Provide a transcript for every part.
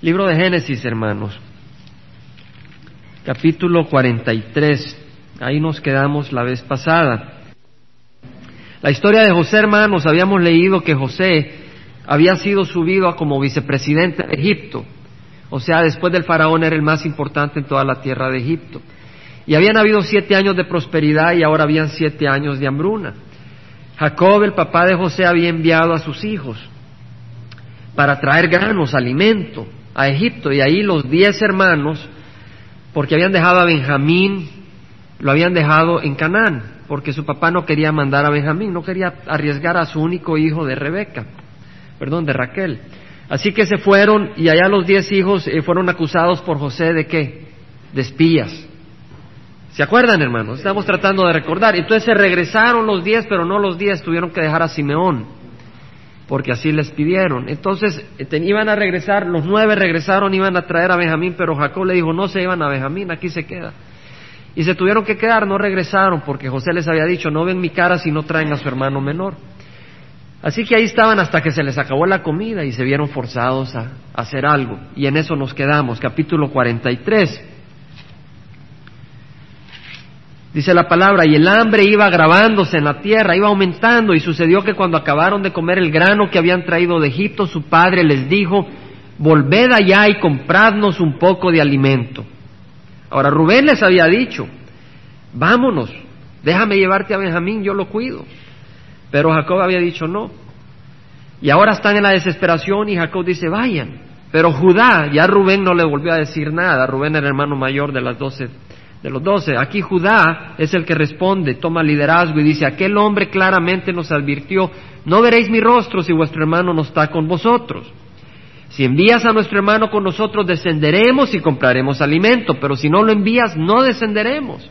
Libro de Génesis, hermanos. Capítulo 43. Ahí nos quedamos la vez pasada. La historia de José, hermanos, habíamos leído que José había sido subido a como vicepresidente de Egipto. O sea, después del faraón era el más importante en toda la tierra de Egipto. Y habían habido siete años de prosperidad y ahora habían siete años de hambruna. Jacob, el papá de José, había enviado a sus hijos para traer granos, alimento a Egipto. Y ahí los diez hermanos, porque habían dejado a Benjamín, lo habían dejado en Canaán porque su papá no quería mandar a Benjamín, no quería arriesgar a su único hijo de Rebeca, perdón, de Raquel. Así que se fueron y allá los diez hijos eh, fueron acusados por José de qué? De espías. ¿Se acuerdan, hermanos? Estamos tratando de recordar. Entonces se regresaron los diez, pero no los diez, tuvieron que dejar a Simeón, porque así les pidieron. Entonces eh, iban a regresar, los nueve regresaron, iban a traer a Benjamín, pero Jacob le dijo, no se iban a Benjamín, aquí se queda. Y se tuvieron que quedar, no regresaron, porque José les había dicho, no ven mi cara si no traen a su hermano menor. Así que ahí estaban hasta que se les acabó la comida y se vieron forzados a, hacer algo. Y en eso nos quedamos, capítulo 43. Dice la palabra, y el hambre iba agravándose en la tierra, iba aumentando, y sucedió que cuando acabaron de comer el grano que habían traído de Egipto, su padre les dijo, volved allá y compradnos un poco de alimento. Ahora Rubén les había dicho, vámonos, déjame llevarte a Benjamín, yo lo cuido. Pero Jacob había dicho no. Y ahora están en la desesperación y Jacob dice, vayan. Pero Judá, ya Rubén no le volvió a decir nada, Rubén era el hermano mayor de las doce, de los doce. Aquí Judá es el que responde, toma liderazgo y dice, aquel hombre claramente nos advirtió, no veréis mi rostro si vuestro hermano no está con vosotros. Si envías a nuestro hermano con nosotros, descenderemos y compraremos alimento, pero si no lo envías, no descenderemos.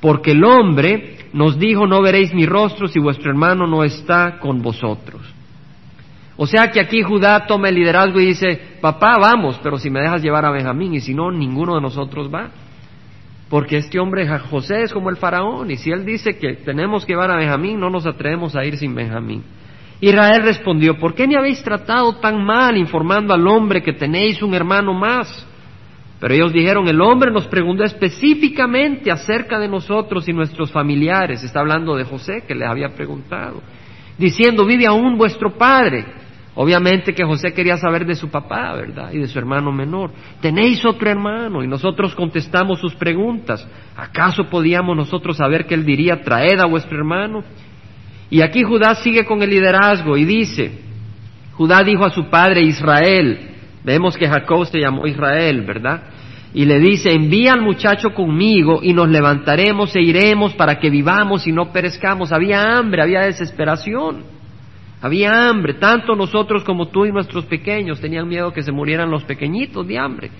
Porque el hombre nos dijo, no veréis mi rostro si vuestro hermano no está con vosotros. O sea que aquí Judá toma el liderazgo y dice, papá, vamos, pero si me dejas llevar a Benjamín, y si no, ninguno de nosotros va. Porque este hombre José es como el faraón, y si él dice que tenemos que llevar a Benjamín, no nos atrevemos a ir sin Benjamín. Israel respondió, ¿por qué me habéis tratado tan mal informando al hombre que tenéis un hermano más? Pero ellos dijeron, el hombre nos preguntó específicamente acerca de nosotros y nuestros familiares. Está hablando de José que le había preguntado, diciendo, ¿vive aún vuestro padre? Obviamente que José quería saber de su papá, ¿verdad? Y de su hermano menor. ¿Tenéis otro hermano? Y nosotros contestamos sus preguntas. ¿Acaso podíamos nosotros saber que él diría, traed a vuestro hermano? Y aquí Judá sigue con el liderazgo y dice, Judá dijo a su padre Israel, vemos que Jacob se llamó Israel, ¿verdad? Y le dice, envía al muchacho conmigo y nos levantaremos e iremos para que vivamos y no perezcamos. Había hambre, había desesperación, había hambre. Tanto nosotros como tú y nuestros pequeños tenían miedo que se murieran los pequeñitos de hambre.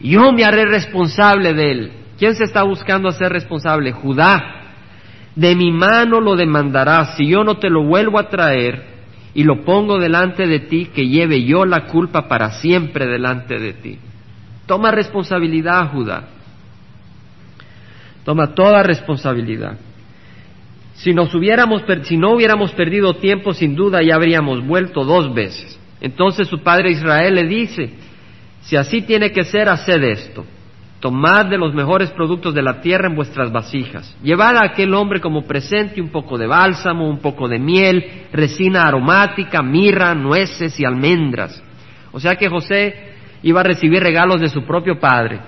Yo me haré responsable de él. ¿Quién se está buscando hacer responsable? Judá de mi mano lo demandarás si yo no te lo vuelvo a traer y lo pongo delante de ti, que lleve yo la culpa para siempre delante de ti. Toma responsabilidad, Judá. Toma toda responsabilidad. Si, nos hubiéramos, si no hubiéramos perdido tiempo, sin duda ya habríamos vuelto dos veces. Entonces su padre Israel le dice, si así tiene que ser, haced esto. Tomad de los mejores productos de la tierra en vuestras vasijas. Llevad a aquel hombre como presente un poco de bálsamo, un poco de miel, resina aromática, mirra, nueces y almendras. O sea que José iba a recibir regalos de su propio padre.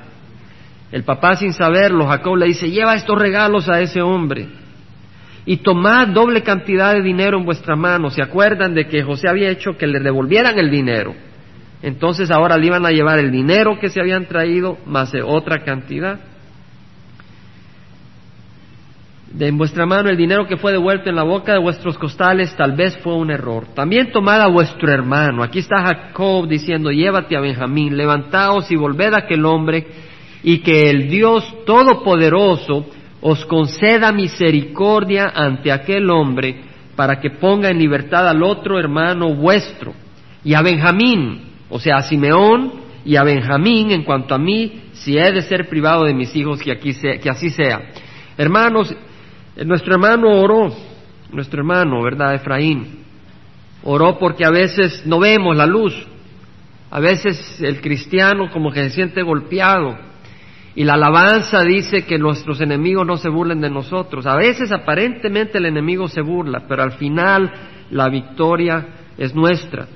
El papá sin saberlo, Jacob le dice, lleva estos regalos a ese hombre. Y tomad doble cantidad de dinero en vuestra mano. ¿Se acuerdan de que José había hecho que le devolvieran el dinero? Entonces ahora le iban a llevar el dinero que se habían traído más otra cantidad. De en vuestra mano el dinero que fue devuelto en la boca de vuestros costales tal vez fue un error. También tomad a vuestro hermano. Aquí está Jacob diciendo, llévate a Benjamín, levantaos y volved a aquel hombre y que el Dios Todopoderoso os conceda misericordia ante aquel hombre para que ponga en libertad al otro hermano vuestro y a Benjamín o sea, a Simeón y a Benjamín, en cuanto a mí, si he de ser privado de mis hijos, que, aquí que así sea. Hermanos, eh, nuestro hermano oró, nuestro hermano, ¿verdad? Efraín, oró porque a veces no vemos la luz. A veces el cristiano como que se siente golpeado y la alabanza dice que nuestros enemigos no se burlen de nosotros. A veces aparentemente el enemigo se burla, pero al final la victoria es nuestra.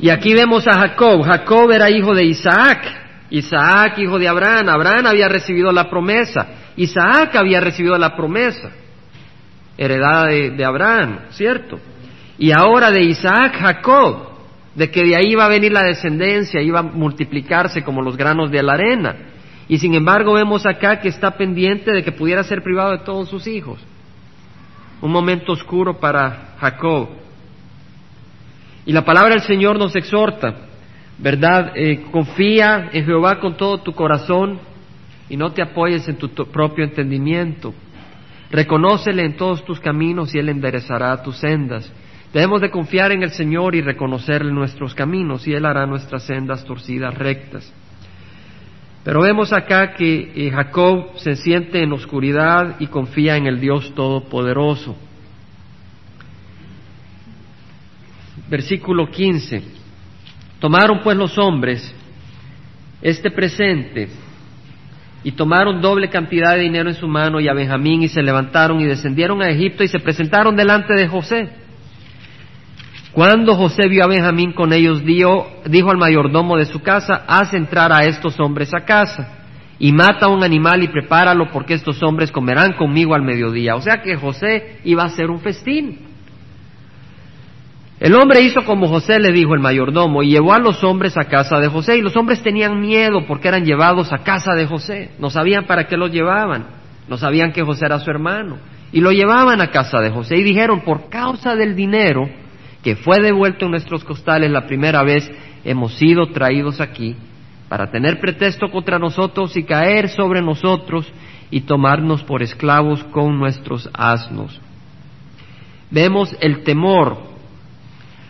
Y aquí vemos a Jacob. Jacob era hijo de Isaac. Isaac, hijo de Abraham. Abraham había recibido la promesa. Isaac había recibido la promesa. Heredada de, Abraham, ¿cierto? Y ahora de Isaac, Jacob de que de ahí iba a venir la descendencia, iba a multiplicarse como los granos de la arena. Y sin embargo vemos acá que está pendiente de que pudiera ser privado de todos sus hijos. Un momento oscuro para Jacob. Y la palabra del Señor nos exhorta, ¿verdad? Eh, confía en Jehová con todo tu corazón y no te apoyes en tu propio entendimiento. Reconócele en todos tus caminos y Él enderezará tus sendas. Debemos de confiar en el Señor y reconocerle nuestros caminos y Él hará nuestras sendas torcidas rectas. Pero vemos acá que eh, Jacob se siente en oscuridad y confía en el Dios Todopoderoso. Versículo 15. Tomaron pues los hombres este presente y tomaron doble cantidad de dinero en su mano y a Benjamín y se levantaron y descendieron a Egipto y se presentaron delante de José. Cuando José vio a Benjamín con ellos, dijo al mayordomo de su casa, haz entrar a estos hombres a casa y mata un animal y prepáralo porque estos hombres comerán conmigo al mediodía. O sea que José iba a hacer un festín. El hombre hizo como José le dijo el mayordomo y llevó a los hombres a casa de José y los hombres tenían miedo porque eran llevados a casa de José. No sabían para qué los llevaban, no sabían que José era su hermano y lo llevaban a casa de José y dijeron por causa del dinero que fue devuelto en nuestros costales la primera vez, hemos sido traídos aquí para tener pretexto contra nosotros y caer sobre nosotros y tomarnos por esclavos con nuestros asnos. Vemos el temor.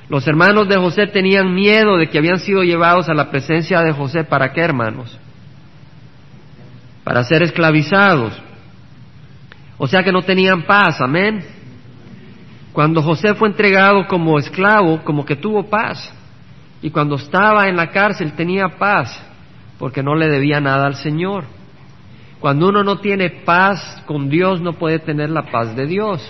Los hermanos de José tenían miedo de que habían sido llevados a la presencia de José. ¿Para qué, hermanos? Para ser esclavizados. O sea que no tenían paz, amén. Cuando José fue entregado como esclavo, como que tuvo paz. Y cuando estaba en la cárcel tenía paz, porque no le debía nada al Señor. Cuando uno no tiene paz con Dios, no puede tener la paz de Dios.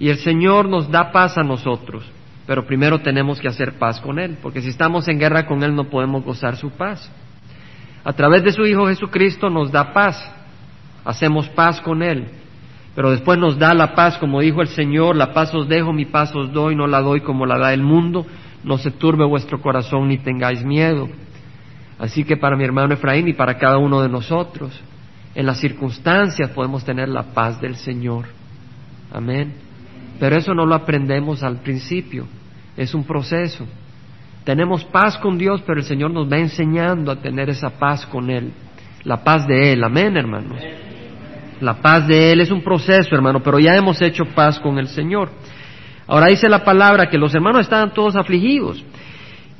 Y el Señor nos da paz a nosotros, pero primero tenemos que hacer paz con Él, porque si estamos en guerra con Él no podemos gozar su paz. A través de su Hijo Jesucristo nos da paz, hacemos paz con Él, pero después nos da la paz, como dijo el Señor, la paz os dejo, mi paz os doy, no la doy como la da el mundo, no se turbe vuestro corazón ni tengáis miedo. Así que para mi hermano Efraín y para cada uno de nosotros, en las circunstancias podemos tener la paz del Señor. Amén. Pero eso no lo aprendemos al principio, es un proceso. Tenemos paz con Dios, pero el Señor nos va enseñando a tener esa paz con Él, la paz de Él. Amén, hermanos. La paz de Él es un proceso, hermano, pero ya hemos hecho paz con el Señor. Ahora dice la palabra que los hermanos estaban todos afligidos.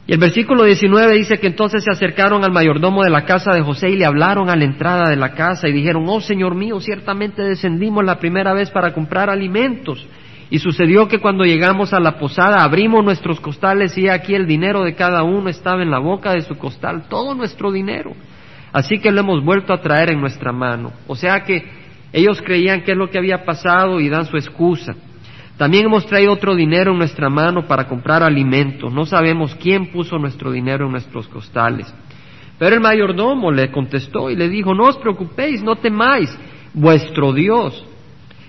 Y el versículo 19 dice que entonces se acercaron al mayordomo de la casa de José y le hablaron a la entrada de la casa y dijeron, oh Señor mío, ciertamente descendimos la primera vez para comprar alimentos. Y sucedió que cuando llegamos a la posada abrimos nuestros costales y aquí el dinero de cada uno estaba en la boca de su costal, todo nuestro dinero. Así que lo hemos vuelto a traer en nuestra mano. O sea que ellos creían qué es lo que había pasado y dan su excusa. También hemos traído otro dinero en nuestra mano para comprar alimentos. No sabemos quién puso nuestro dinero en nuestros costales. Pero el mayordomo le contestó y le dijo, no os preocupéis, no temáis, vuestro Dios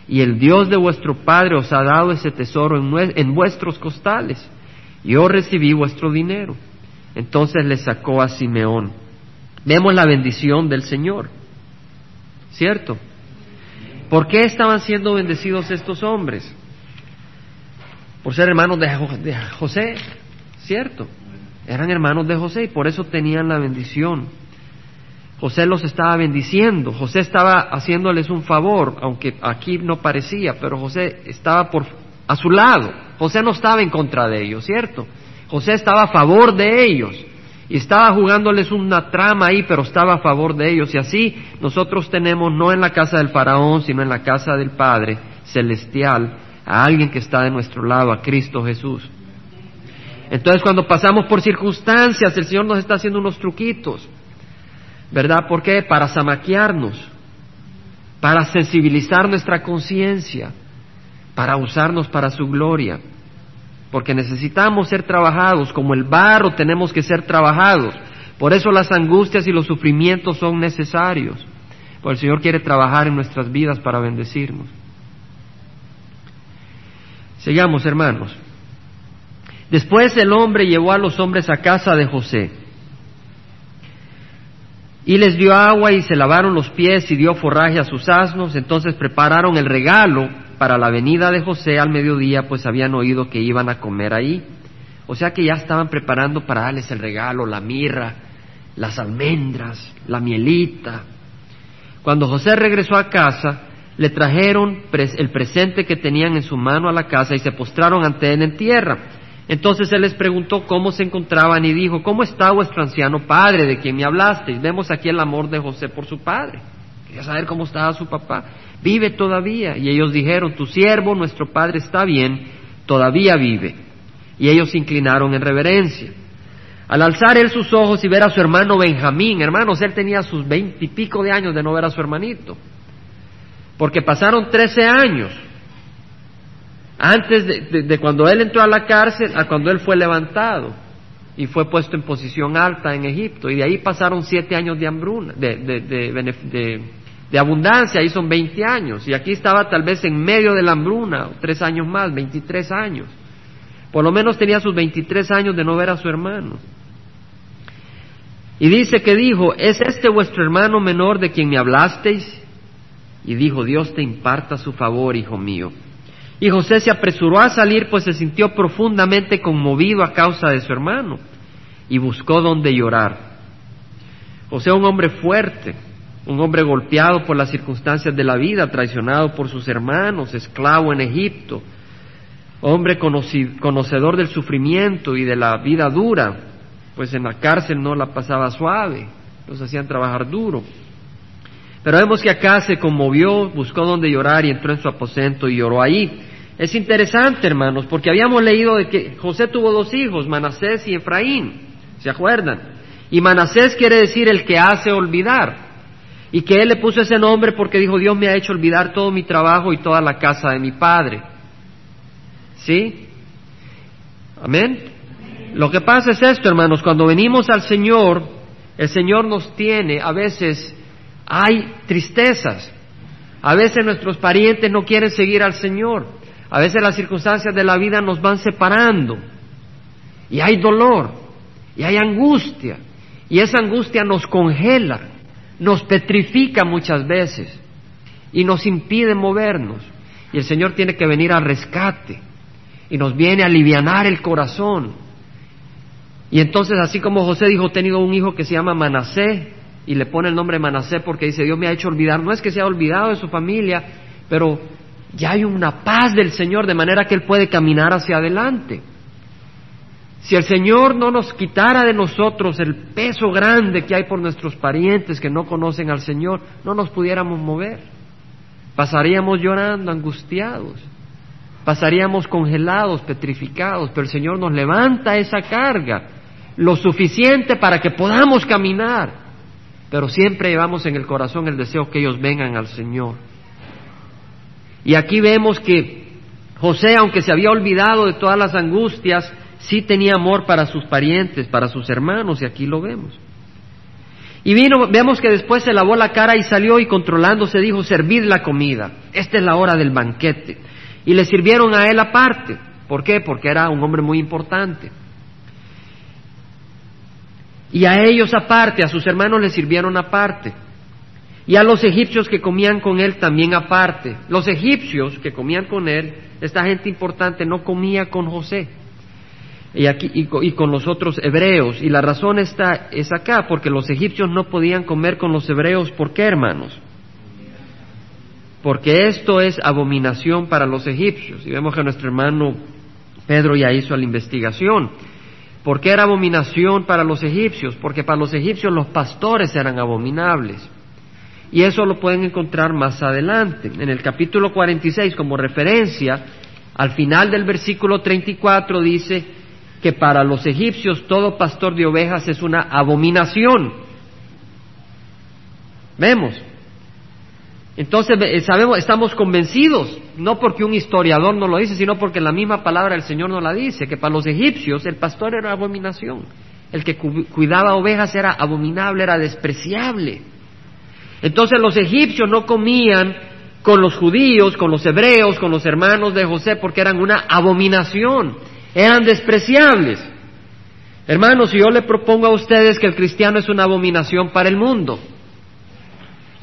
y el Dios de vuestro Padre os ha dado ese tesoro en, en vuestros costales. Yo recibí vuestro dinero. Entonces le sacó a Simeón. Vemos la bendición del Señor. ¿Cierto? ¿Por qué estaban siendo bendecidos estos hombres? Por ser hermanos de José, ¿cierto? Eran hermanos de José y por eso tenían la bendición. José los estaba bendiciendo, José estaba haciéndoles un favor, aunque aquí no parecía, pero José estaba por, a su lado. José no estaba en contra de ellos, ¿cierto? José estaba a favor de ellos y estaba jugándoles una trama ahí, pero estaba a favor de ellos. Y así nosotros tenemos no en la casa del faraón, sino en la casa del Padre celestial, a alguien que está de nuestro lado, a Cristo Jesús. Entonces cuando pasamos por circunstancias, el Señor nos está haciendo unos truquitos, ¿verdad? ¿Por qué? Para zamaquearnos, para sensibilizar nuestra conciencia, para usarnos para su gloria, porque necesitamos ser trabajados, como el barro tenemos que ser trabajados. Por eso las angustias y los sufrimientos son necesarios, porque el Señor quiere trabajar en nuestras vidas para bendecirnos. Sigamos, hermanos. Después el hombre llevó a los hombres a casa de José y les dio agua y se lavaron los pies y dio forraje a sus asnos. Entonces prepararon el regalo para la venida de José al mediodía, pues habían oído que iban a comer ahí. O sea que ya estaban preparando para darles el regalo, la mirra, las almendras, la mielita. Cuando José regresó a casa, le trajeron el presente que tenían en su mano a la casa y se postraron ante él en tierra. Entonces él les preguntó cómo se encontraban y dijo, ¿cómo está vuestro anciano padre de quien me hablasteis? Vemos aquí el amor de José por su padre. Quería saber cómo estaba su papá. Vive todavía. Y ellos dijeron, tu siervo, nuestro padre está bien, todavía vive. Y ellos se inclinaron en reverencia. Al alzar él sus ojos y ver a su hermano Benjamín, hermanos, él tenía sus veintipico de años de no ver a su hermanito. Porque pasaron trece años antes de, cuando él entró a la cárcel a cuando él fue levantado y fue puesto en posición alta en Egipto. Y de ahí pasaron siete años de hambruna, de, de abundancia, ahí son veinte años. Y aquí estaba tal vez en medio de la hambruna, tres años más, veintitrés años. Por lo menos tenía sus veintitrés años de no ver a su hermano. Y dice que dijo, ¿es este vuestro hermano menor de quien me hablasteis? Y dijo, Dios te imparta su favor, hijo mío. Y José se apresuró a salir, pues se sintió profundamente conmovido a causa de su hermano, y buscó donde llorar. José, un hombre fuerte, un hombre golpeado por las circunstancias de la vida, traicionado por sus hermanos, esclavo en Egipto, hombre conocedor del sufrimiento y de la vida dura, pues en la cárcel no la pasaba suave, los hacían trabajar duro. Pero vemos que acá se conmovió, buscó donde llorar y entró en su aposento y lloró ahí. Es interesante, hermanos, porque habíamos leído de que José tuvo dos hijos, Manasés y Efraín, ¿se acuerdan? Y Manasés quiere decir el que hace olvidar. Y que él le puso ese nombre porque dijo, Dios me ha hecho olvidar todo mi trabajo y toda la casa de mi padre. ¿Sí? Amén. Lo que pasa es esto, hermanos, cuando venimos al Señor, el Señor nos tiene, a veces hay tristezas, a veces nuestros parientes no quieren seguir al Señor. A veces las circunstancias de la vida nos van separando y hay dolor y hay angustia y esa angustia nos congela, nos petrifica muchas veces y nos impide movernos. Y el Señor tiene que venir al rescate y nos viene a alivianar el corazón. Y entonces, así como José dijo, he tenido un hijo que se llama Manasé, y le pone el nombre Manasé porque dice, Dios me ha hecho olvidar, no es que se ha olvidado de su familia, pero ya hay una paz del Señor de manera que Él puede caminar hacia adelante. Si el Señor no nos quitara de nosotros el peso grande que hay por nuestros parientes que no conocen al Señor, no nos pudiéramos mover. Pasaríamos llorando, angustiados. Pasaríamos congelados, petrificados, pero el Señor nos levanta esa carga, lo suficiente para que podamos caminar. Pero siempre llevamos en el corazón el deseo que ellos vengan al Señor. Y aquí vemos que José, aunque se había olvidado de todas las angustias, sí tenía amor para sus parientes, para sus hermanos, y aquí lo vemos. Y vino, vemos que después se lavó la cara y salió y controlándose dijo, servid la comida, esta es la hora del banquete. Y le sirvieron a él aparte. ¿Por qué? Porque era un hombre muy importante. Y a ellos aparte, a sus hermanos les sirvieron aparte. Y a los egipcios que comían con él también aparte. Los egipcios que comían con él, esta gente importante no comía con José. Y, aquí, y, con los otros hebreos. Y la razón está, es acá, porque los egipcios no podían comer con los hebreos. ¿Por qué, hermanos? Porque esto es abominación para los egipcios. Y vemos que nuestro hermano Pedro ya hizo la investigación. ¿Por qué era abominación para los egipcios? Porque para los egipcios los pastores eran abominables. Y eso lo pueden encontrar más adelante. En el capítulo 46, como referencia, al final del versículo 34 dice que para los egipcios todo pastor de ovejas es una abominación. Vemos. Entonces sabemos, estamos convencidos, no porque un historiador no lo dice, sino porque la misma palabra del Señor nos la dice, que para los egipcios el pastor era abominación, el que cuidaba ovejas era abominable, era despreciable. Entonces los egipcios no comían con los judíos, con los hebreos, con los hermanos de José, porque eran una abominación, eran despreciables. Hermanos, yo le propongo a ustedes que el cristiano es una abominación para el mundo,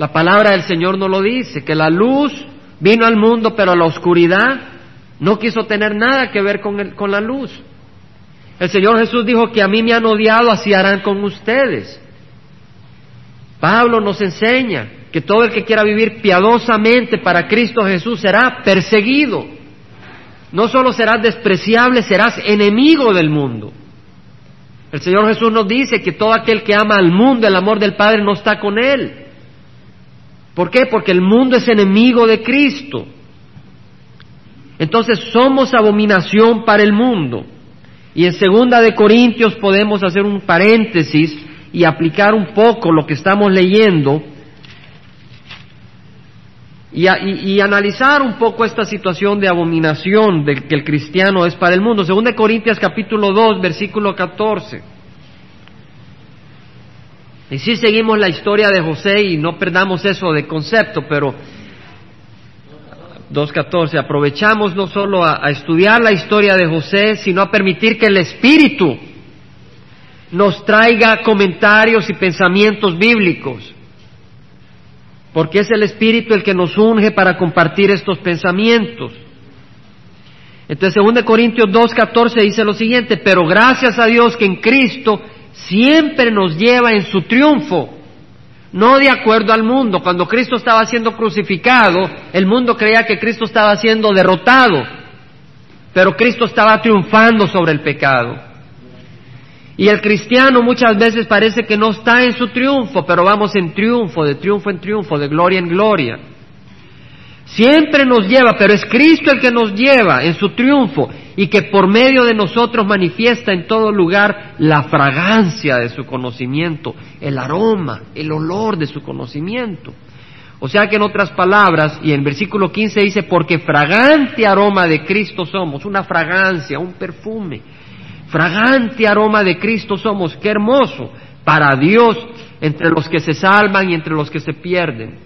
la palabra del Señor no lo dice, que la luz vino al mundo, pero la oscuridad no quiso tener nada que ver con, con la luz. El Señor Jesús dijo que a mí me han odiado, así harán con ustedes. Pablo nos enseña que todo el que quiera vivir piadosamente para Cristo Jesús será perseguido. No solo serás despreciable, serás enemigo del mundo. El Señor Jesús nos dice que todo aquel que ama al mundo, el amor del Padre no está con él. ¿Por qué? Porque el mundo es enemigo de Cristo. Entonces somos abominación para el mundo. Y en segunda de Corintios podemos hacer un paréntesis y aplicar un poco lo que estamos leyendo y, analizar un poco esta situación de abominación de que el cristiano es para el mundo. Segunda de Corintios capítulo 2, versículo 14. Y si seguimos la historia de José y no perdamos eso de concepto, pero 2.14, aprovechamos no solo a, estudiar la historia de José, sino a permitir que el Espíritu nos traiga comentarios y pensamientos bíblicos, porque es el Espíritu el que nos unge para compartir estos pensamientos. Entonces, 2 Corintios 2.14 dice lo siguiente, pero gracias a Dios que en Cristo siempre nos lleva en su triunfo, no de acuerdo al mundo. Cuando Cristo estaba siendo crucificado, el mundo creía que Cristo estaba siendo derrotado, pero Cristo estaba triunfando sobre el pecado. Y el cristiano muchas veces parece que no está en su triunfo, pero vamos en triunfo, de triunfo en triunfo, de gloria en gloria. Siempre nos lleva, pero es Cristo el que nos lleva en su triunfo y que por medio de nosotros manifiesta en todo lugar la fragancia de su conocimiento, el aroma, el olor de su conocimiento. O sea que en otras palabras, y en versículo 15 dice, porque fragante aroma de Cristo somos, una fragancia, un perfume, fragante aroma de Cristo somos, qué hermoso para Dios entre los que se salvan y entre los que se pierden.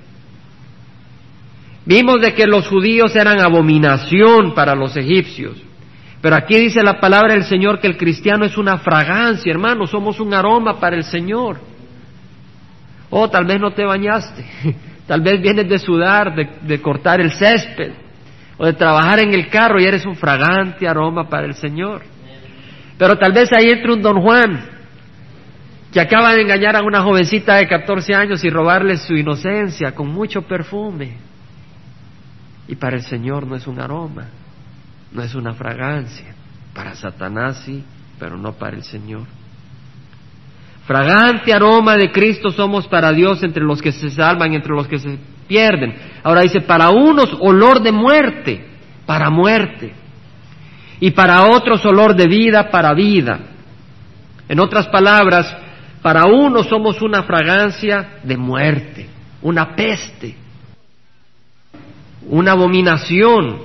Vimos de que los judíos eran abominación para los egipcios. Pero aquí dice la palabra del Señor que el cristiano es una fragancia, hermano, somos un aroma para el Señor. Oh, tal vez no te bañaste, tal vez vienes de sudar, de, de cortar el césped, o de trabajar en el carro y eres un fragante aroma para el Señor. Pero tal vez ahí entre un don Juan que acaba de engañar a una jovencita de 14 años y robarle su inocencia con mucho perfume. Y para el Señor no es un aroma, no es una fragancia. Para Satanás sí, pero no para el Señor. Fragante aroma de Cristo somos para Dios entre los que se salvan, entre los que se pierden. Ahora dice, para unos olor de muerte, para muerte. Y para otros olor de vida, para vida. En otras palabras, para unos somos una fragancia de muerte, una peste una abominación.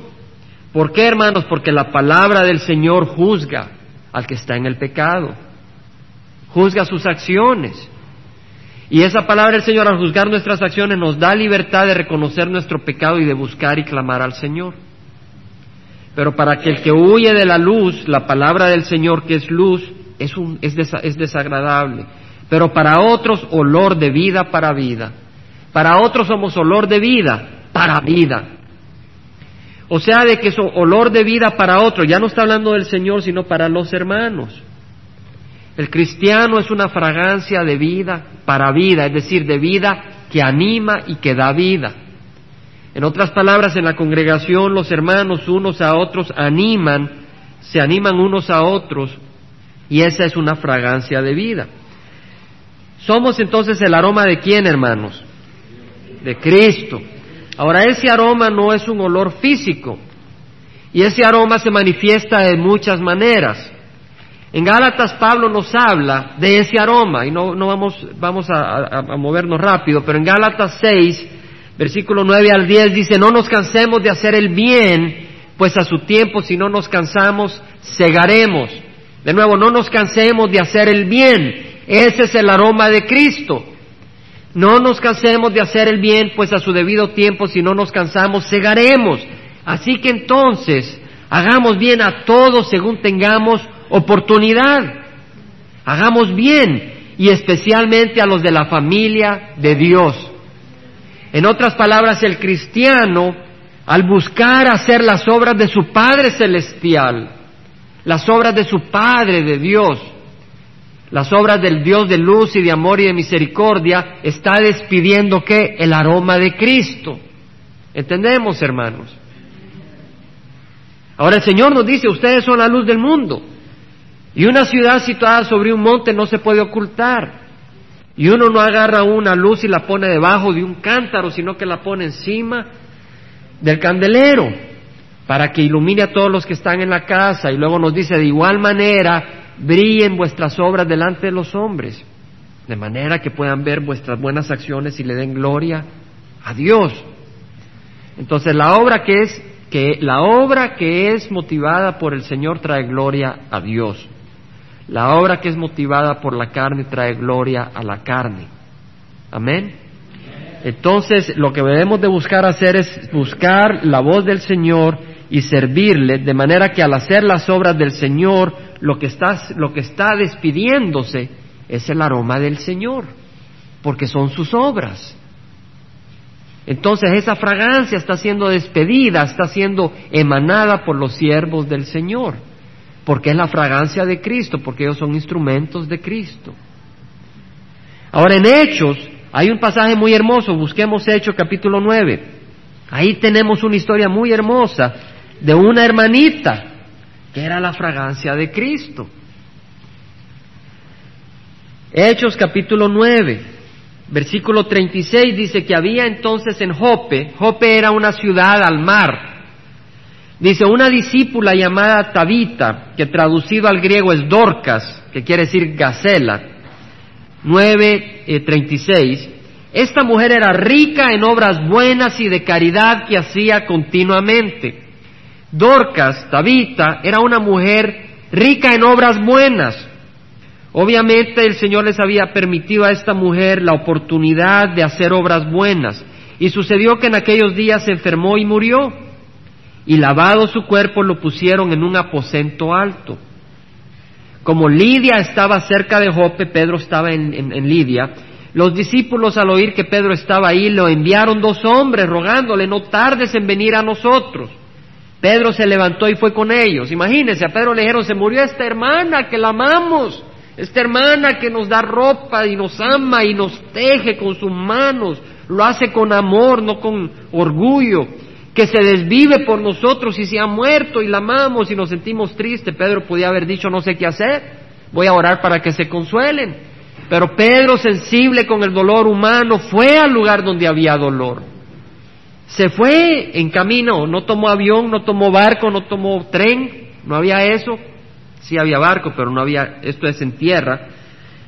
¿Por qué, hermanos? Porque la palabra del Señor juzga al que está en el pecado, juzga sus acciones. Y esa palabra del Señor al juzgar nuestras acciones nos da libertad de reconocer nuestro pecado y de buscar y clamar al Señor. Pero para que el que huye de la luz, la palabra del Señor que es luz, es, un, es, es desagradable. Pero para otros olor de vida para vida. Para otros somos olor de vida para vida. O sea, de que es olor de vida para otro. Ya no está hablando del Señor, sino para los hermanos. El cristiano es una fragancia de vida para vida, es decir, de vida que anima y que da vida. En otras palabras, en la congregación los hermanos unos a otros animan, se animan unos a otros y esa es una fragancia de vida. Somos entonces el aroma de quién, hermanos? De Cristo. Ahora, ese aroma no es un olor físico y ese aroma se manifiesta de muchas maneras. En Gálatas Pablo nos habla de ese aroma, y no, no vamos, vamos a, a, movernos rápido, pero en Gálatas 6, versículo 9 al 10 dice, no nos cansemos de hacer el bien, pues a su tiempo si no nos cansamos, cegaremos. De nuevo, no nos cansemos de hacer el bien, ese es el aroma de Cristo. No nos cansemos de hacer el bien, pues a su debido tiempo si no nos cansamos, cegaremos. Así que entonces, hagamos bien a todos según tengamos oportunidad. Hagamos bien y especialmente a los de la familia de Dios. En otras palabras, el cristiano, al buscar hacer las obras de su Padre Celestial, las obras de su Padre de Dios, las obras del Dios de luz y de amor y de misericordia, está despidiendo que el aroma de Cristo. ¿Entendemos, hermanos? Ahora el Señor nos dice, ustedes son la luz del mundo. Y una ciudad situada sobre un monte no se puede ocultar. Y uno no agarra una luz y la pone debajo de un cántaro, sino que la pone encima del candelero para que ilumine a todos los que están en la casa. Y luego nos dice, de igual manera, brillen vuestras obras delante de los hombres, de manera que puedan ver vuestras buenas acciones y le den gloria a Dios. Entonces la obra que es que la obra que es motivada por el Señor trae gloria a Dios. La obra que es motivada por la carne trae gloria a la carne. Amén. Entonces, lo que debemos de buscar hacer es buscar la voz del Señor y servirle, de manera que al hacer las obras del Señor, lo que está, lo que está despidiéndose es el aroma del Señor, porque son sus obras. Entonces esa fragancia está siendo despedida, está siendo emanada por los siervos del Señor porque es la fragancia de Cristo, porque ellos son instrumentos de Cristo. Ahora en Hechos hay un pasaje muy hermoso, busquemos Hechos capítulo 9. Ahí tenemos una historia muy hermosa de una hermanita que era la fragancia de Cristo. Hechos capítulo 9, versículo 36 dice que había entonces en Jope, Jope era una ciudad al mar, Dice, una discípula llamada Tabita, que traducido al griego es Dorcas, que quiere decir gacela, 9.36, eh, esta mujer era rica en obras buenas y de caridad que hacía continuamente. Dorcas, Tabita, era una mujer rica en obras buenas. Obviamente el Señor les había permitido a esta mujer la oportunidad de hacer obras buenas. Y sucedió que en aquellos días se enfermó y murió y lavado su cuerpo lo pusieron en un aposento alto. Como Lidia estaba cerca de Jope, Pedro estaba en, Lidia, los discípulos al oír que Pedro estaba ahí, lo enviaron dos hombres rogándole, no tardes en venir a nosotros. Pedro se levantó y fue con ellos. Imagínense, a Pedro le dijeron, se murió esta hermana que la amamos, esta hermana que nos da ropa y nos ama y nos teje con sus manos, lo hace con amor, no con orgullo que se desvive por nosotros y se ha muerto y la amamos y nos sentimos tristes. Pedro podía haber dicho no sé qué hacer, voy a orar para que se consuelen. Pero Pedro, sensible con el dolor humano, fue al lugar donde había dolor. Se fue en camino, no tomó avión, no tomó barco, no tomó tren, no había eso. Sí había barco, pero no había, esto es en tierra.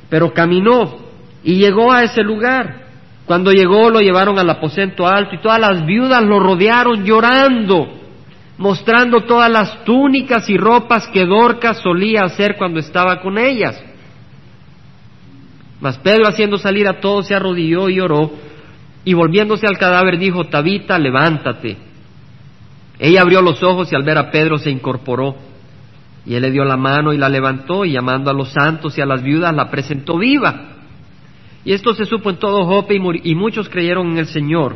Pero caminó y llegó a ese lugar. Cuando llegó lo llevaron al aposento alto y todas las viudas lo rodearon llorando, mostrando todas las túnicas y ropas que Dorcas solía hacer cuando estaba con ellas. Mas Pedro haciendo salir a todos se arrodilló y lloró y volviéndose al cadáver dijo, Tabita, levántate. Ella abrió los ojos y al ver a Pedro se incorporó. Y él le dio la mano y la levantó y llamando a los santos y a las viudas la presentó viva. Y esto se supo en todo Jope y, muchos creyeron en el Señor.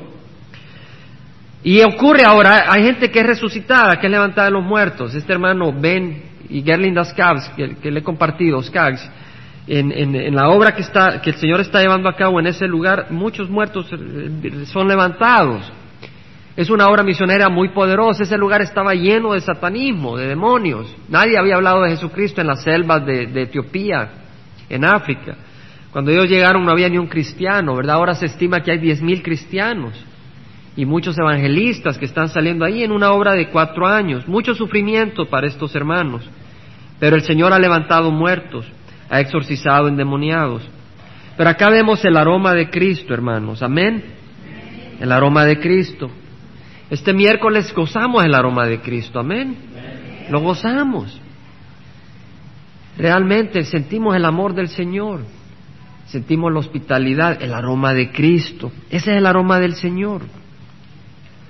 Y ocurre ahora, hay gente que es resucitada, que es levantada de los muertos. Este hermano Ben y Gerlinda Skaggs, que, le he compartido, Skaggs, en, en, la obra que, está, que el Señor está llevando a cabo en ese lugar, muchos muertos eh, son levantados. Es una obra misionera muy poderosa. Ese lugar estaba lleno de satanismo, de demonios. Nadie había hablado de Jesucristo en las selvas de Etiopía, en África. Cuando ellos llegaron no había ni un cristiano, ¿verdad? Ahora se estima que hay diez mil cristianos y muchos evangelistas que están saliendo ahí en una obra de cuatro años. Mucho sufrimiento para estos hermanos. Pero el Señor ha levantado muertos, ha exorcizado endemoniados. Pero acá vemos el aroma de Cristo, hermanos. Amén. El aroma de Cristo. Este miércoles gozamos el aroma de Cristo. Amén. Lo gozamos. Realmente sentimos el amor del Señor. Sentimos la hospitalidad, el aroma de Cristo. Ese es el aroma del Señor.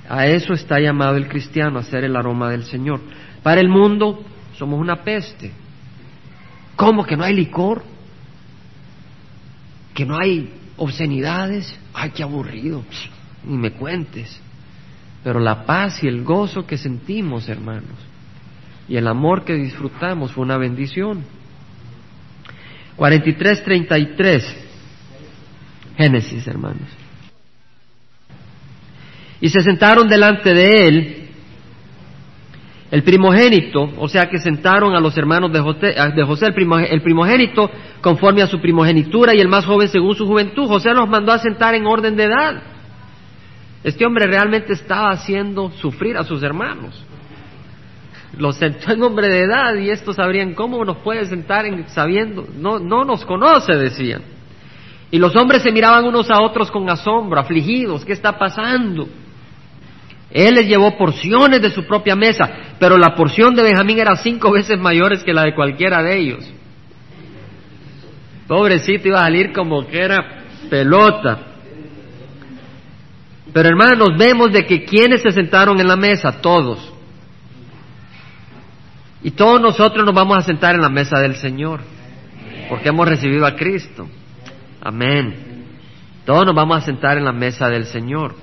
A eso está llamado el cristiano, a ser el aroma del Señor. Para el mundo somos una peste. ¿Cómo que no hay licor? ¿Que no hay obscenidades? ¡Ay, qué aburrido! Ni me cuentes. Pero la paz y el gozo que sentimos, hermanos, y el amor que disfrutamos fue una bendición. 43-33. Génesis, hermanos. Y se sentaron delante de él el primogénito, o sea que sentaron a los hermanos de José, de José el, primogénito conforme a su primogenitura y el más joven según su juventud. José los mandó a sentar en orden de edad. Este hombre realmente estaba haciendo sufrir a sus hermanos. Los sentó en hombre de edad y estos sabrían cómo nos puede sentar en, sabiendo, no, no nos conoce, decían. Y los hombres se miraban unos a otros con asombro, afligidos, ¿qué está pasando? Él les llevó porciones de su propia mesa, pero la porción de Benjamín era cinco veces mayores que la de cualquiera de ellos. Pobrecito iba a salir como que era pelota. Pero hermanos, vemos de que quienes se sentaron en la mesa, todos. Y todos nosotros nos vamos a sentar en la mesa del Señor, porque hemos recibido a Cristo. Amén. Todos nos vamos a sentar en la mesa del Señor.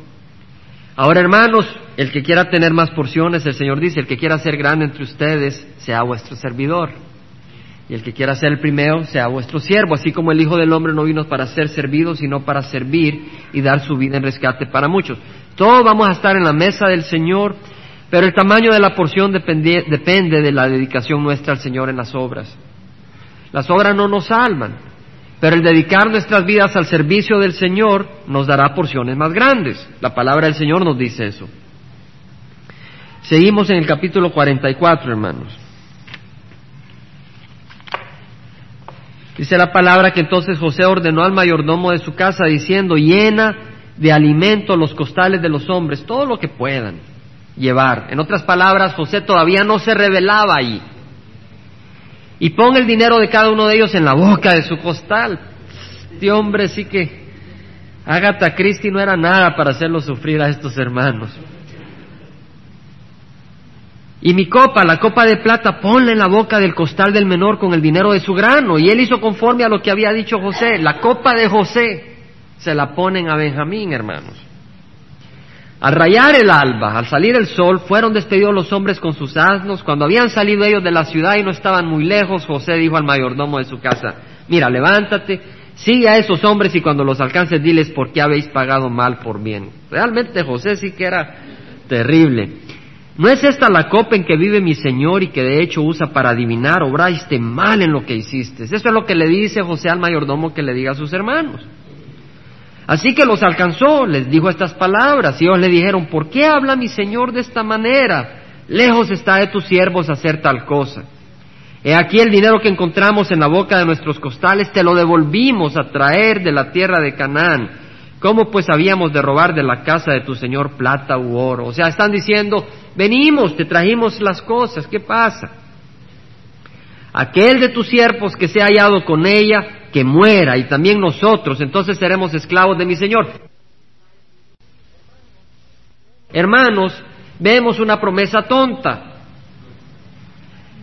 Ahora, hermanos, el que quiera tener más porciones, el Señor dice, el que quiera ser grande entre ustedes, sea vuestro servidor. Y el que quiera ser el primero, sea vuestro siervo, así como el Hijo del Hombre no vino para ser servido, sino para servir y dar su vida en rescate para muchos. Todos vamos a estar en la mesa del Señor, pero el tamaño de la porción depende, depende de la dedicación nuestra al Señor en las obras. Las obras no nos salvan, pero el dedicar nuestras vidas al servicio del Señor nos dará porciones más grandes. La palabra del Señor nos dice eso. Seguimos en el capítulo 44, hermanos. Dice la palabra que entonces José ordenó al mayordomo de su casa diciendo, llena de alimento los costales de los hombres, todo lo que puedan llevar. En otras palabras, José todavía no se revelaba ahí y pon el dinero de cada uno de ellos en la boca de su costal. Este hombre sí que Agatha Christie no era nada para hacerlo sufrir a estos hermanos. Y mi copa, la copa de plata, ponla en la boca del costal del menor con el dinero de su grano. Y él hizo conforme a lo que había dicho José. La copa de José se la ponen a Benjamín, hermanos. Al rayar el alba, al salir el sol, fueron despedidos los hombres con sus asnos. Cuando habían salido ellos de la ciudad y no estaban muy lejos, José dijo al mayordomo de su casa, mira, levántate, sigue a esos hombres y cuando los alcances diles por qué habéis pagado mal por bien. Realmente José sí que era terrible. ¿No es esta la copa en que vive mi Señor y que de hecho usa para adivinar? Obraste mal en lo que hiciste. Eso es lo que le dice José al mayordomo que le diga a sus hermanos. Así que los alcanzó, les dijo estas palabras, y ellos le dijeron, ¿por qué habla mi Señor de esta manera? Lejos está de tus siervos hacer tal cosa. He aquí el dinero que encontramos en la boca de nuestros costales, te lo devolvimos a traer de la tierra de Canaán. ¿Cómo pues habíamos de robar de la casa de tu Señor plata u oro? O sea, están diciendo, venimos, te trajimos las cosas, ¿qué pasa? Aquel de tus siervos que se ha hallado con ella, que muera y también nosotros, entonces seremos esclavos de mi Señor. Hermanos, vemos una promesa tonta.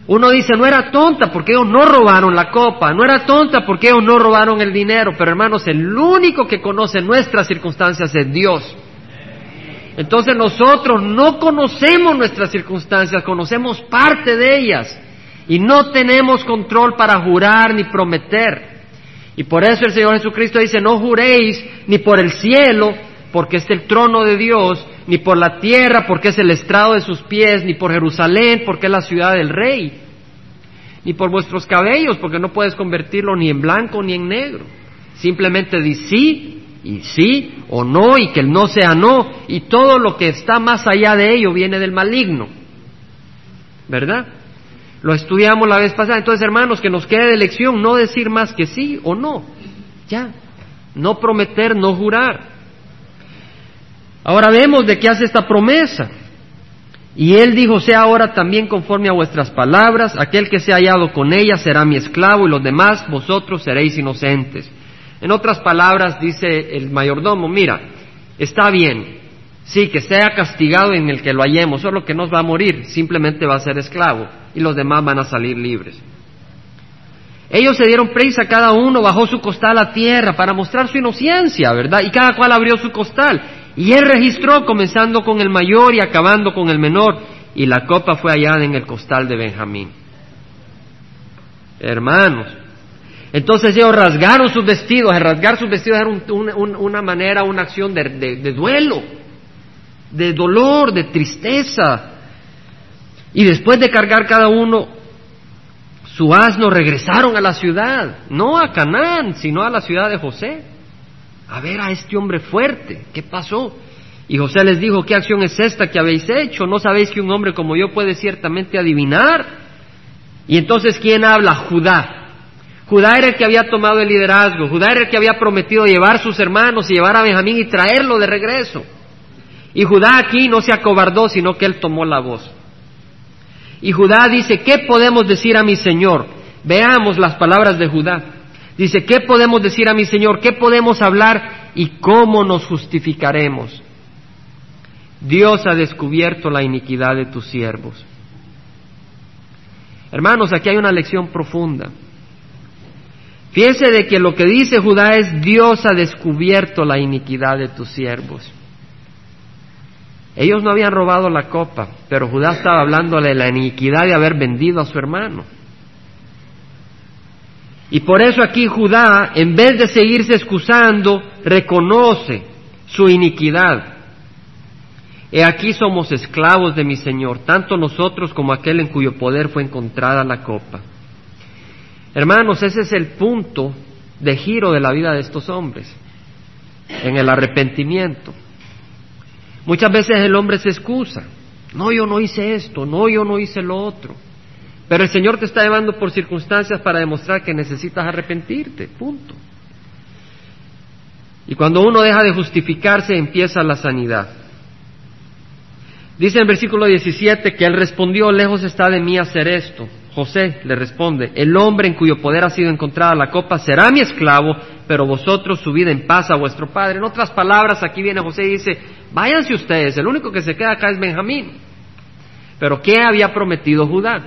Uno dice, no era tonta porque ellos no robaron la copa, no era tonta porque ellos no robaron el dinero, pero hermanos, el único que conoce nuestras circunstancias es Dios. Entonces nosotros no conocemos nuestras circunstancias, conocemos parte de ellas y no tenemos control para jurar ni prometer. Y por eso el Señor Jesucristo dice, no juréis ni por el cielo, porque es el trono de Dios, ni por la tierra, porque es el estrado de sus pies, ni por Jerusalén, porque es la ciudad del rey, ni por vuestros cabellos, porque no puedes convertirlo ni en blanco ni en negro. Simplemente di sí y sí o no y que el no sea no y todo lo que está más allá de ello viene del maligno. ¿Verdad? Lo estudiamos la vez pasada. Entonces, hermanos, que nos quede de lección no decir más que sí o no. Ya. No prometer, no jurar. Ahora vemos de qué hace esta promesa. Y él dijo, sea ahora también conforme a vuestras palabras, aquel que se ha hallado con ella será mi esclavo y los demás vosotros seréis inocentes. En otras palabras, dice el mayordomo, mira, está bien, sí, que sea castigado en el que lo hallemos, solo que no va a morir, simplemente va a ser esclavo y los demás van a salir libres. Ellos se dieron prisa, cada uno bajó su costal a tierra para mostrar su inocencia, ¿verdad? Y cada cual abrió su costal. Y él registró, comenzando con el mayor y acabando con el menor, y la copa fue hallada en el costal de Benjamín. Hermanos, entonces ellos rasgaron sus vestidos, el rasgar sus vestidos era una manera, una acción de duelo, de dolor, de tristeza. Y después de cargar cada uno su asno, regresaron a la ciudad, no a Canaán, sino a la ciudad de José a ver a este hombre fuerte, ¿qué pasó? Y José les dijo, ¿qué acción es esta que habéis hecho? ¿No sabéis que un hombre como yo puede ciertamente adivinar? Y entonces, ¿quién habla? Judá. Judá era el que había tomado el liderazgo, Judá era el que había prometido llevar sus hermanos y llevar a Benjamín y traerlo de regreso. Y Judá aquí no se acobardó, sino que él tomó la voz. Y Judá dice, ¿qué podemos decir a mi Señor? Veamos las palabras de Judá. Dice, ¿qué podemos decir a mi Señor? ¿Qué podemos hablar? ¿Y cómo nos justificaremos? Dios ha descubierto la iniquidad de tus siervos. Hermanos, aquí hay una lección profunda. Fíjense de que lo que dice Judá es Dios ha descubierto la iniquidad de tus siervos. Ellos no habían robado la copa, pero Judá estaba hablando de la iniquidad de haber vendido a su hermano. Y por eso aquí Judá, en vez de seguirse excusando, reconoce su iniquidad. He aquí somos esclavos de mi Señor, tanto nosotros como aquel en cuyo poder fue encontrada la copa. Hermanos, ese es el punto de giro de la vida de estos hombres, en el arrepentimiento. Muchas veces el hombre se excusa, no, yo no hice esto, no, yo no hice lo otro. Pero el Señor te está llevando por circunstancias para demostrar que necesitas arrepentirte, punto. Y cuando uno deja de justificarse, empieza la sanidad. Dice en el versículo 17 que él respondió, lejos está de mí hacer esto. José le responde, el hombre en cuyo poder ha sido encontrada la copa será mi esclavo, pero vosotros subid en paz a vuestro padre. En otras palabras, aquí viene José y dice, váyanse ustedes, el único que se queda acá es Benjamín. Pero ¿qué había prometido Judá?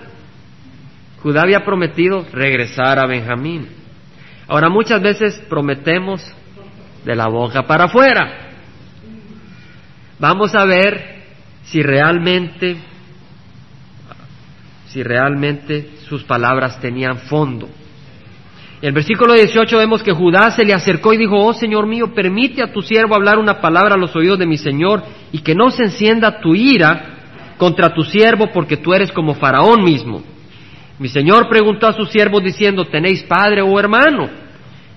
Judá había prometido regresar a Benjamín. Ahora muchas veces prometemos de la boca para afuera. Vamos a ver si realmente si realmente sus palabras tenían fondo. En el versículo 18 vemos que Judá se le acercó y dijo, oh Señor mío, permite a tu siervo hablar una palabra a los oídos de mi Señor y que no se encienda tu ira contra tu siervo porque tú eres como Faraón mismo. Mi señor preguntó a sus siervos diciendo, ¿tenéis padre o hermano?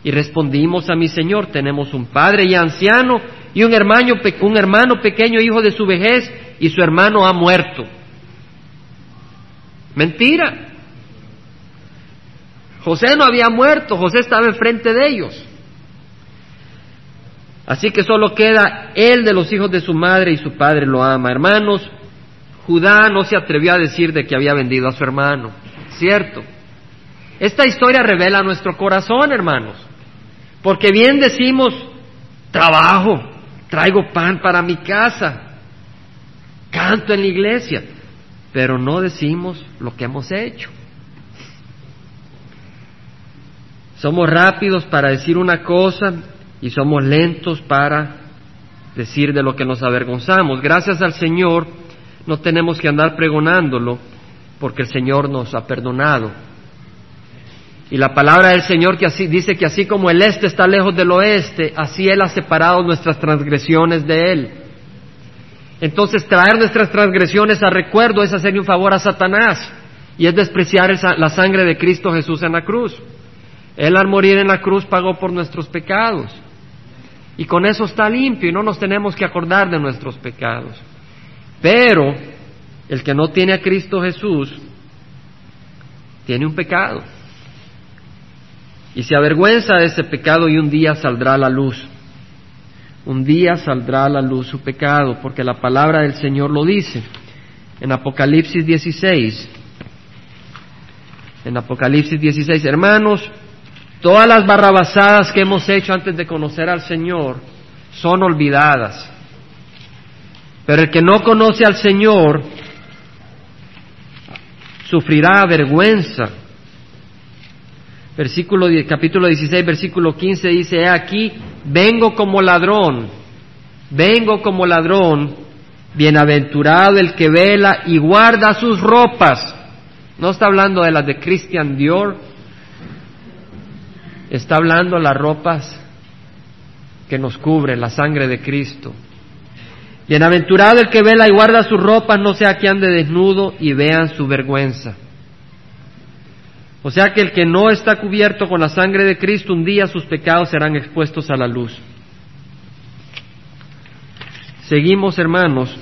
Y respondimos a mi señor, tenemos un padre ya anciano y un hermano, un hermano pequeño hijo de su vejez y su hermano ha muerto. Mentira. José no había muerto, José estaba enfrente de ellos. Así que solo queda él de los hijos de su madre y su padre lo ama. Hermanos, Judá no se atrevió a decir de que había vendido a su hermano. ¿cierto? Esta historia revela nuestro corazón, hermanos, porque bien decimos, trabajo, traigo pan para mi casa, canto en la iglesia, pero no decimos lo que hemos hecho. Somos rápidos para decir una cosa y somos lentos para decir de lo que nos avergonzamos. Gracias al Señor no tenemos que andar pregonándolo, porque el Señor nos ha perdonado. Y la palabra del Señor que así, dice que así como el este está lejos del oeste, así Él ha separado nuestras transgresiones de Él. Entonces traer nuestras transgresiones a recuerdo es hacerle un favor a Satanás y es despreciar la sangre de Cristo Jesús en la cruz. Él al morir en la cruz pagó por nuestros pecados. Y con eso está limpio y no nos tenemos que acordar de nuestros pecados. Pero el que no tiene a Cristo Jesús tiene un pecado. Y se avergüenza de ese pecado y un día saldrá a la luz. Un día saldrá a la luz su pecado, porque la palabra del Señor lo dice. En Apocalipsis 16, en Apocalipsis 16, hermanos, todas las barrabasadas que hemos hecho antes de conocer al Señor son olvidadas. Pero el que no conoce al Señor sufrirá vergüenza. Versículo, capítulo 16, versículo 15 dice, He aquí, vengo como ladrón, vengo como ladrón, bienaventurado el que vela y guarda sus ropas. No está hablando de las de Christian Dior, está hablando de las ropas que nos cubren, la sangre de Cristo. Bienaventurado el que vela y guarda sus ropas, no sea que ande desnudo y vean su vergüenza. O sea que el que no está cubierto con la sangre de Cristo, un día sus pecados serán expuestos a la luz. Seguimos, hermanos,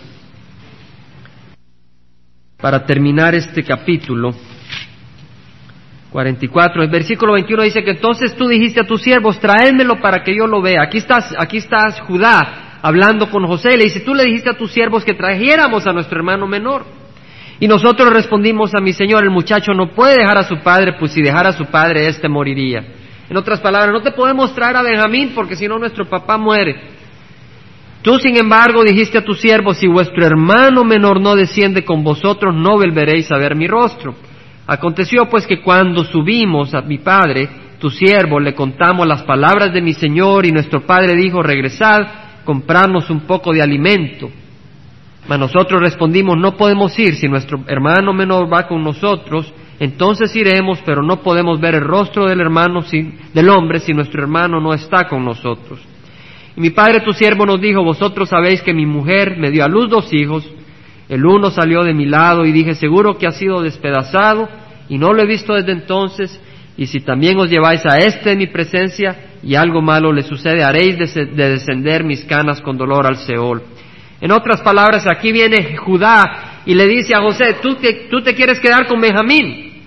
para terminar este capítulo. 44. El versículo 21 dice que entonces tú dijiste a tus siervos, traédmelo para que yo lo vea. Aquí estás, aquí estás Judá, hablando con José, le dice, tú le dijiste a tus siervos que trajéramos a nuestro hermano menor. Y nosotros respondimos a mi Señor, el muchacho no puede dejar a su padre, pues si dejara a su padre, éste moriría. En otras palabras, no te podemos traer a Benjamín porque si no nuestro papá muere. Tú, sin embargo, dijiste a tus siervos, si vuestro hermano menor no desciende con vosotros, no volveréis a ver mi rostro. Aconteció pues que cuando subimos a mi padre, tu siervo, le contamos las palabras de mi Señor y nuestro padre dijo, regresad comprarnos un poco de alimento. Mas nosotros respondimos, no podemos ir, si nuestro hermano menor va con nosotros, entonces iremos, pero no podemos ver el rostro del hermano del hombre si nuestro hermano no está con nosotros. Y mi padre tu siervo nos dijo, vosotros sabéis que mi mujer me dio a luz dos hijos, el uno salió de mi lado y dije, seguro que ha sido despedazado y no lo he visto desde entonces, y si también os lleváis a este en mi presencia y algo malo le sucede, haréis de, descender mis canas con dolor al Seol. En otras palabras, aquí viene Judá y le dice a José, tú te, quieres quedar con Benjamín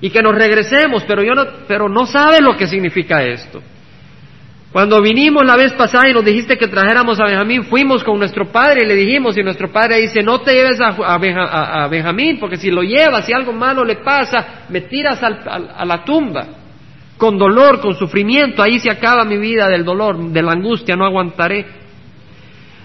y que nos regresemos, pero yo no, pero no sabe lo que significa esto. Cuando vinimos la vez pasada y nos dijiste que trajéramos a Benjamín, fuimos con nuestro padre y le dijimos, y nuestro padre dice, no te lleves a, Benjamín, porque si lo llevas, si algo malo le pasa, me tiras a la tumba, con dolor, con sufrimiento, ahí se acaba mi vida del dolor, de la angustia, no aguantaré.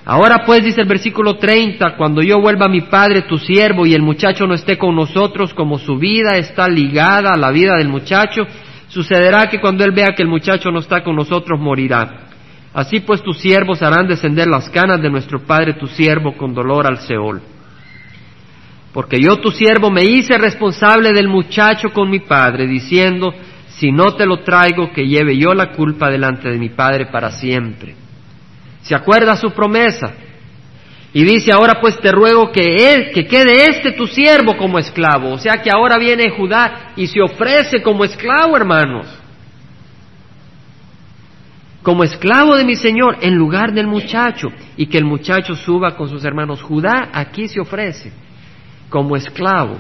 Ahora pues dice el versículo 30, cuando yo vuelva a mi padre, tu siervo, y el muchacho no esté con nosotros, como su vida está ligada a la vida del muchacho, Sucederá que cuando él vea que el muchacho no está con nosotros, morirá. Así pues tus siervos harán descender las canas de nuestro padre tu siervo con dolor al Seol. Porque yo tu siervo me hice responsable del muchacho con mi padre, diciendo, si no te lo traigo, que lleve yo la culpa delante de mi padre para siempre. ¿Se acuerda su promesa? Y dice, ahora pues te ruego que él, que quede este tu siervo como esclavo. O sea que ahora viene Judá y se ofrece como esclavo, hermanos. Como esclavo de mi Señor en lugar del muchacho. Y que el muchacho suba con sus hermanos. Judá aquí se ofrece como esclavo.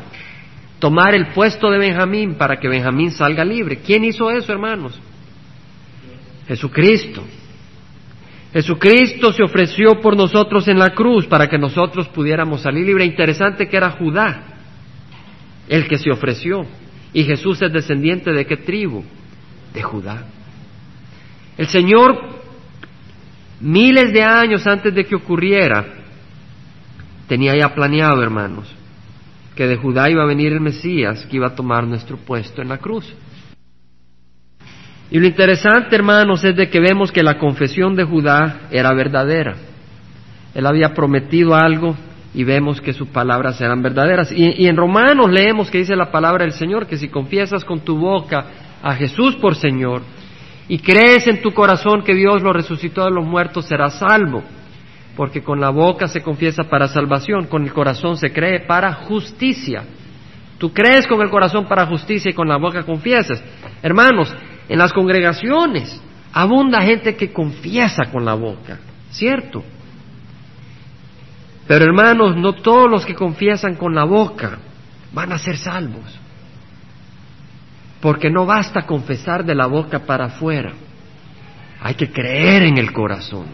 Tomar el puesto de Benjamín para que Benjamín salga libre. ¿Quién hizo eso, hermanos? Jesucristo. Jesucristo se ofreció por nosotros en la cruz para que nosotros pudiéramos salir libre. Interesante que era Judá el que se ofreció. Y Jesús es descendiente de qué tribu? De Judá. El Señor, miles de años antes de que ocurriera, tenía ya planeado, hermanos, que de Judá iba a venir el Mesías que iba a tomar nuestro puesto en la cruz. Y lo interesante, hermanos, es de que vemos que la confesión de Judá era verdadera. Él había prometido algo y vemos que sus palabras eran verdaderas. Y, en Romanos leemos que dice la palabra del Señor, que si confiesas con tu boca a Jesús por Señor y crees en tu corazón que Dios lo resucitó de los muertos, serás salvo. Porque con la boca se confiesa para salvación, con el corazón se cree para justicia. Tú crees con el corazón para justicia y con la boca confiesas. Hermanos, en las congregaciones abunda gente que confiesa con la boca, ¿cierto? Pero hermanos, no todos los que confiesan con la boca van a ser salvos. Porque no basta confesar de la boca para afuera. Hay que creer en el corazón.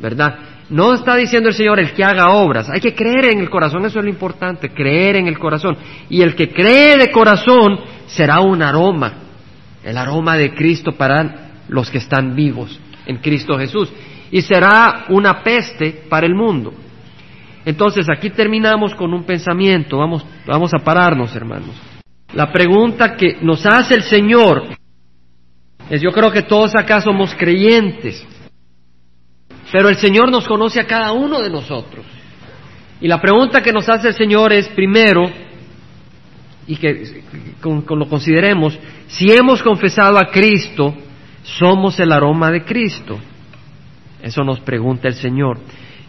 ¿Verdad? No está diciendo el Señor el que haga obras, hay que creer en el corazón, eso es lo importante, creer en el corazón. Y el que cree de corazón será un aroma, el aroma de Cristo para los que están vivos en Cristo Jesús. Y será una peste para el mundo. Entonces aquí terminamos con un pensamiento, vamos, vamos a pararnos hermanos. La pregunta que nos hace el Señor es, yo creo que todos acá somos creyentes, pero el Señor nos conoce a cada uno de nosotros. Y la pregunta que nos hace el Señor es, primero, y que con, lo consideremos, si hemos confesado a Cristo, somos el aroma de Cristo. Eso nos pregunta el Señor.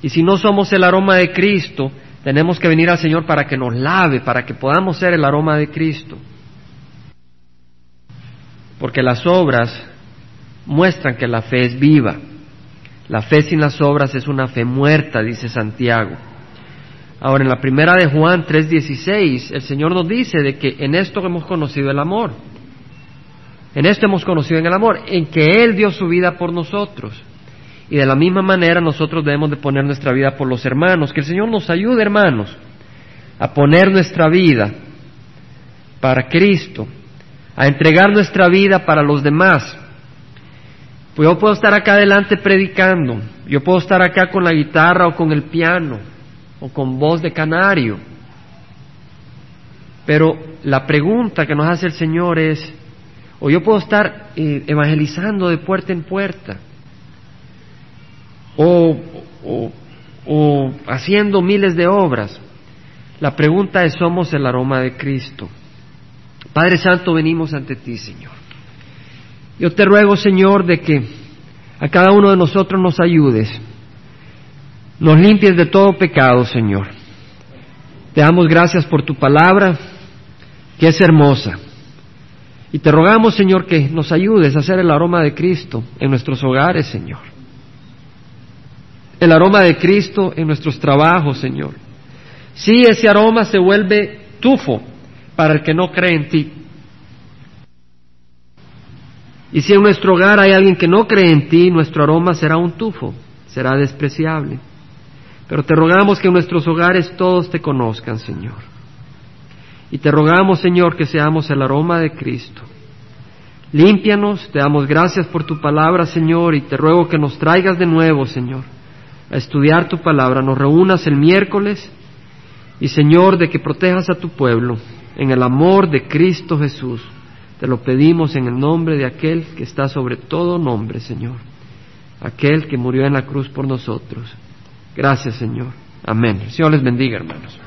Y si no somos el aroma de Cristo, tenemos que venir al Señor para que nos lave, para que podamos ser el aroma de Cristo. Porque las obras muestran que la fe es viva. La fe sin las obras es una fe muerta, dice Santiago. Ahora, en la primera de Juan 3:16, el Señor nos dice de que en esto hemos conocido el amor. En esto hemos conocido en el amor, en que Él dio su vida por nosotros. Y de la misma manera nosotros debemos de poner nuestra vida por los hermanos. Que el Señor nos ayude, hermanos, a poner nuestra vida para Cristo, a entregar nuestra vida para los demás. Pues yo puedo estar acá adelante predicando, yo puedo estar acá con la guitarra o con el piano o con voz de canario. Pero la pregunta que nos hace el Señor es, o yo puedo estar eh, evangelizando de puerta en puerta, o, o haciendo miles de obras. La pregunta es, ¿somos el aroma de Cristo? Padre Santo, venimos ante ti, Señor. Yo te ruego, Señor, de que a cada uno de nosotros nos ayudes, nos limpies de todo pecado, Señor. Te damos gracias por tu palabra, que es hermosa. Y te rogamos, Señor, que nos ayudes a hacer el aroma de Cristo en nuestros hogares, Señor. El aroma de Cristo en nuestros trabajos, Señor. Si ese aroma se vuelve tufo, para el que no cree en ti. Y si en nuestro hogar hay alguien que no cree en ti, nuestro aroma será un tufo, será despreciable. Pero te rogamos que en nuestros hogares todos te conozcan, Señor. Y te rogamos, Señor, que seamos el aroma de Cristo. Límpianos, te damos gracias por tu palabra, Señor, y te ruego que nos traigas de nuevo, Señor, a estudiar tu palabra. Nos reúnas el miércoles y, Señor, de que protejas a tu pueblo en el amor de Cristo Jesús. Te lo pedimos en el nombre de aquel que está sobre todo nombre, Señor. Aquel que murió en la cruz por nosotros. Gracias, Señor. Amén. El Señor les bendiga, hermanos.